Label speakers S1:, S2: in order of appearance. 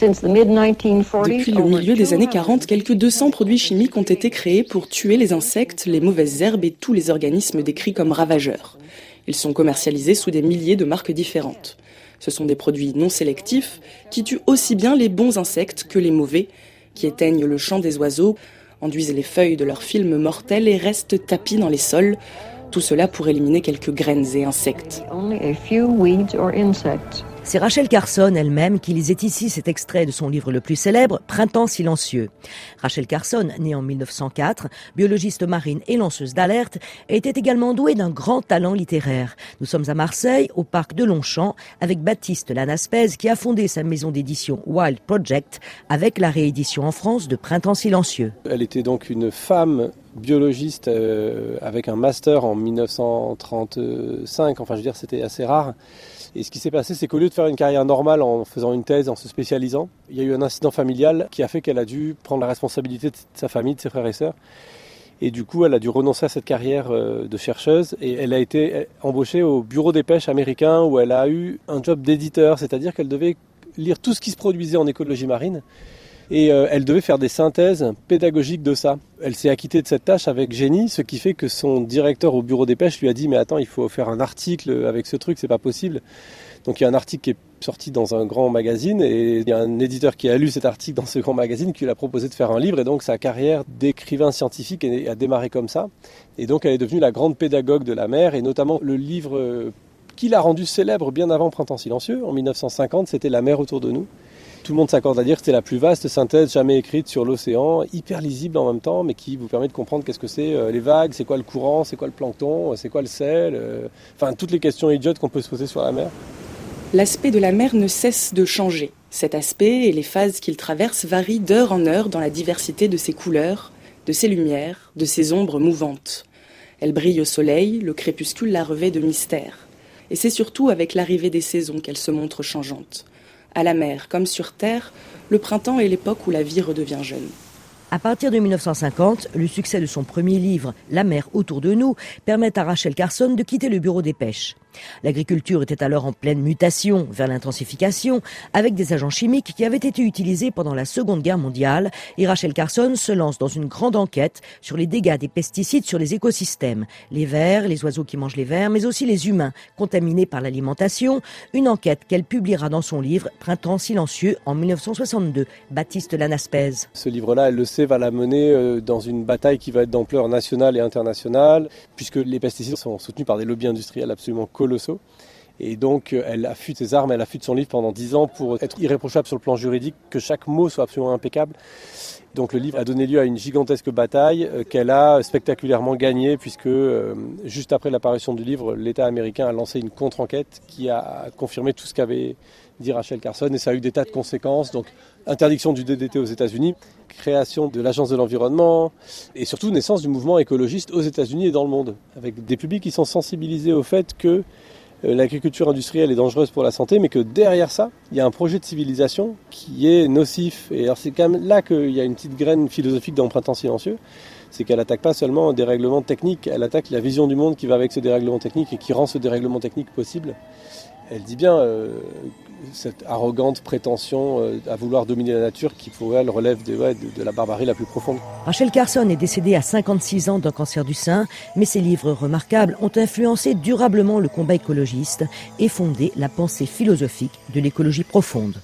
S1: Depuis le milieu des années 40, quelques 200 produits chimiques ont été créés pour tuer les insectes, les mauvaises herbes et tous les organismes décrits comme ravageurs. Ils sont commercialisés sous des milliers de marques différentes. Ce sont des produits non sélectifs qui tuent aussi bien les bons insectes que les mauvais, qui éteignent le chant des oiseaux, enduisent les feuilles de leurs films mortels et restent tapis dans les sols, tout cela pour éliminer quelques graines et insectes.
S2: C'est Rachel Carson elle-même qui lisait ici cet extrait de son livre le plus célèbre, Printemps silencieux. Rachel Carson, née en 1904, biologiste marine et lanceuse d'alerte, était également douée d'un grand talent littéraire. Nous sommes à Marseille, au parc de Longchamp, avec Baptiste Lanaspez qui a fondé sa maison d'édition Wild Project avec la réédition en France de Printemps silencieux.
S3: Elle était donc une femme biologiste euh, avec un master en 1935, enfin je veux dire c'était assez rare. Et ce qui s'est passé, c'est qu'au lieu faire une carrière normale en faisant une thèse, en se spécialisant, il y a eu un incident familial qui a fait qu'elle a dû prendre la responsabilité de sa famille, de ses frères et sœurs. Et du coup, elle a dû renoncer à cette carrière euh, de chercheuse et elle a été embauchée au bureau des pêches américain où elle a eu un job d'éditeur, c'est-à-dire qu'elle devait lire tout ce qui se produisait en écologie marine et euh, elle devait faire des synthèses pédagogiques de ça. Elle s'est acquittée de cette tâche avec génie, ce qui fait que son directeur au bureau des pêches lui a dit mais attends, il faut faire un article avec ce truc, c'est pas possible. Donc il y a un article qui est sorti dans un grand magazine et il y a un éditeur qui a lu cet article dans ce grand magazine qui lui a proposé de faire un livre et donc sa carrière d'écrivain scientifique a démarré comme ça. Et donc elle est devenue la grande pédagogue de la mer et notamment le livre euh, qui l'a rendu célèbre bien avant Printemps silencieux, en 1950, c'était La mer autour de nous tout le monde s'accorde à dire que c'est la plus vaste synthèse jamais écrite sur l'océan, hyper lisible en même temps, mais qui vous permet de comprendre qu'est-ce que c'est euh, les vagues, c'est quoi le courant, c'est quoi le plancton, euh, c'est quoi le sel, enfin toutes les questions idiotes qu'on peut se poser sur la mer.
S1: L'aspect de la mer ne cesse de changer. Cet aspect et les phases qu'il traverse varient d'heure en heure dans la diversité de ses couleurs, de ses lumières, de ses ombres mouvantes. Elle brille au soleil, le crépuscule la revêt de mystère. Et c'est surtout avec l'arrivée des saisons qu'elle se montre changeante. À la mer comme sur terre, le printemps est l'époque où la vie redevient jeune.
S2: À partir de 1950, le succès de son premier livre, La mer autour de nous, permet à Rachel Carson de quitter le bureau des pêches. L'agriculture était alors en pleine mutation vers l'intensification, avec des agents chimiques qui avaient été utilisés pendant la Seconde Guerre mondiale, et Rachel Carson se lance dans une grande enquête sur les dégâts des pesticides sur les écosystèmes, les vers, les oiseaux qui mangent les vers, mais aussi les humains contaminés par l'alimentation, une enquête qu'elle publiera dans son livre Printemps silencieux en 1962. Baptiste Lanaspez.
S3: Ce livre-là, elle le sait, va la mener euh, dans une bataille qui va être d'ampleur nationale et internationale, puisque les pesticides sont soutenus par des lobbies industriels absolument colossaux colossaux. Et donc, euh, elle affûte ses armes, elle affûte son livre pendant dix ans pour être irréprochable sur le plan juridique, que chaque mot soit absolument impeccable. Donc, le livre a donné lieu à une gigantesque bataille euh, qu'elle a spectaculairement gagnée, puisque euh, juste après l'apparition du livre, l'État américain a lancé une contre-enquête qui a confirmé tout ce qu'avait dit Rachel Carson, et ça a eu des tas de conséquences. Donc, interdiction du DDT aux États-Unis, création de l'Agence de l'environnement, et surtout naissance du mouvement écologiste aux États-Unis et dans le monde, avec des publics qui sont sensibilisés au fait que l'agriculture industrielle est dangereuse pour la santé, mais que derrière ça, il y a un projet de civilisation qui est nocif. Et alors c'est quand même là qu'il y a une petite graine philosophique printemps silencieux, c'est qu'elle attaque pas seulement un dérèglement technique, elle attaque la vision du monde qui va avec ce dérèglement technique et qui rend ce dérèglement technique possible. Elle dit bien euh, cette arrogante prétention euh, à vouloir dominer la nature qui pour elle relève de, de, la barbarie la plus profonde.
S2: Rachel Carson est décédée à 56 ans d'un cancer du sein, mais ses livres remarquables ont influencé durablement le combat écologiste et fondé la pensée philosophique de l'écologie profonde.